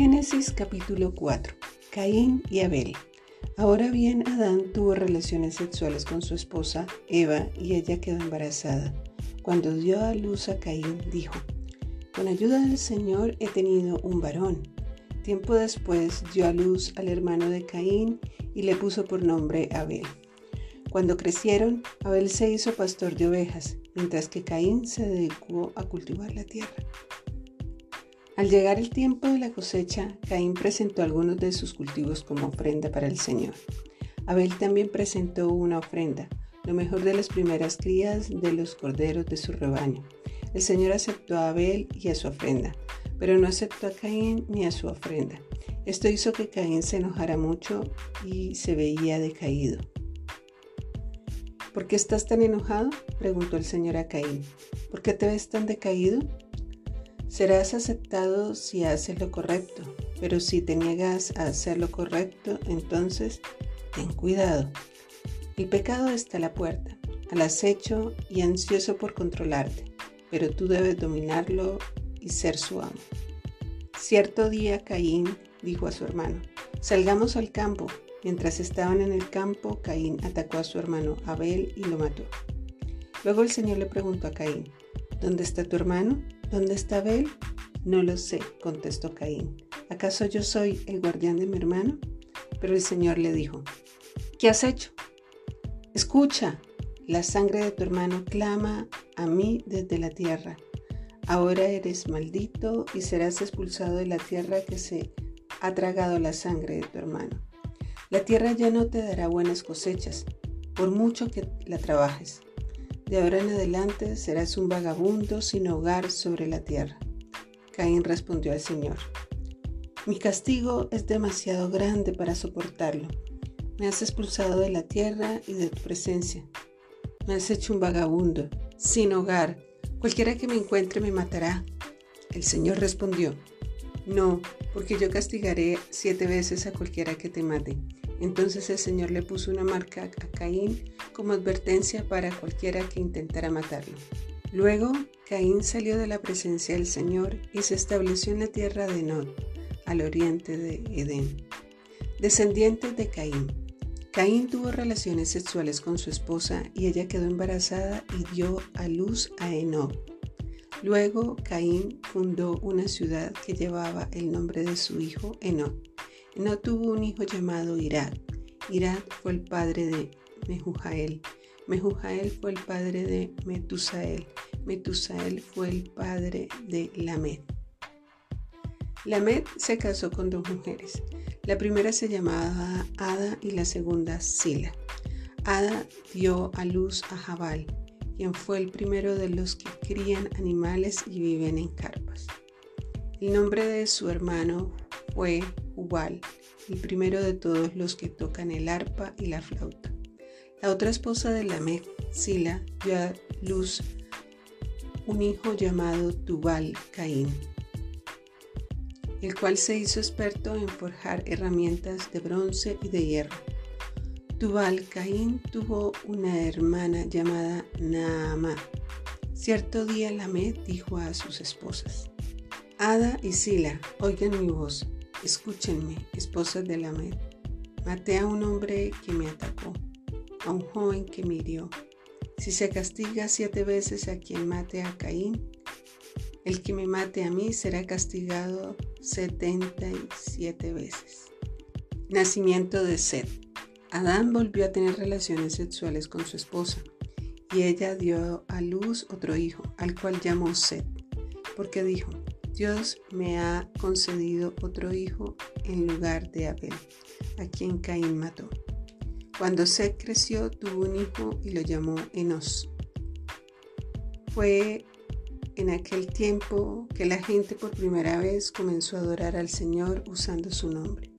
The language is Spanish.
Génesis capítulo 4. Caín y Abel. Ahora bien, Adán tuvo relaciones sexuales con su esposa Eva y ella quedó embarazada. Cuando dio a luz a Caín, dijo, Con ayuda del Señor he tenido un varón. Tiempo después dio a luz al hermano de Caín y le puso por nombre Abel. Cuando crecieron, Abel se hizo pastor de ovejas, mientras que Caín se dedicó a cultivar la tierra. Al llegar el tiempo de la cosecha, Caín presentó algunos de sus cultivos como ofrenda para el Señor. Abel también presentó una ofrenda, lo mejor de las primeras crías de los corderos de su rebaño. El Señor aceptó a Abel y a su ofrenda, pero no aceptó a Caín ni a su ofrenda. Esto hizo que Caín se enojara mucho y se veía decaído. ¿Por qué estás tan enojado? preguntó el Señor a Caín. ¿Por qué te ves tan decaído? Serás aceptado si haces lo correcto, pero si te niegas a hacer lo correcto, entonces ten cuidado. El pecado está a la puerta, al acecho y ansioso por controlarte, pero tú debes dominarlo y ser su amo. Cierto día Caín dijo a su hermano, salgamos al campo. Mientras estaban en el campo, Caín atacó a su hermano Abel y lo mató. Luego el Señor le preguntó a Caín, ¿dónde está tu hermano? ¿Dónde está Abel? No lo sé, contestó Caín. ¿Acaso yo soy el guardián de mi hermano? Pero el Señor le dijo, ¿qué has hecho? Escucha, la sangre de tu hermano clama a mí desde la tierra. Ahora eres maldito y serás expulsado de la tierra que se ha tragado la sangre de tu hermano. La tierra ya no te dará buenas cosechas, por mucho que la trabajes. De ahora en adelante serás un vagabundo sin hogar sobre la tierra. Caín respondió al Señor, mi castigo es demasiado grande para soportarlo. Me has expulsado de la tierra y de tu presencia. Me has hecho un vagabundo, sin hogar. Cualquiera que me encuentre me matará. El Señor respondió, no, porque yo castigaré siete veces a cualquiera que te mate. Entonces el Señor le puso una marca a Caín como advertencia para cualquiera que intentara matarlo. Luego, Caín salió de la presencia del Señor y se estableció en la tierra de Nod, al oriente de Edén. Descendientes de Caín. Caín tuvo relaciones sexuales con su esposa y ella quedó embarazada y dio a luz a Enoch. Luego Caín fundó una ciudad que llevaba el nombre de su hijo Enoch. No tuvo un hijo llamado Irad. Irad fue el padre de Mehujael. Mehujael fue el padre de Metusael. Metusael fue el padre de Lamed. Lamed se casó con dos mujeres. La primera se llamaba Ada y la segunda Sila. Ada dio a luz a Jabal, quien fue el primero de los que crían animales y viven en carpas. El nombre de su hermano fue Ubal, el primero de todos los que tocan el arpa y la flauta. La otra esposa de Lamec, Sila, dio a luz un hijo llamado Tubal Caín, el cual se hizo experto en forjar herramientas de bronce y de hierro. Tubal Caín tuvo una hermana llamada Naamá. Cierto día Lamed dijo a sus esposas, Ada y Sila, oigan mi voz, Escúchenme, esposas de Lamed. Maté a un hombre que me atacó, a un joven que me hirió. Si se castiga siete veces a quien mate a Caín, el que me mate a mí será castigado setenta y siete veces. Nacimiento de Seth. Adán volvió a tener relaciones sexuales con su esposa y ella dio a luz otro hijo, al cual llamó Seth, porque dijo, Dios me ha concedido otro hijo en lugar de Abel, a quien Caín mató. Cuando Seth creció, tuvo un hijo y lo llamó Enos. Fue en aquel tiempo que la gente por primera vez comenzó a adorar al Señor usando su nombre.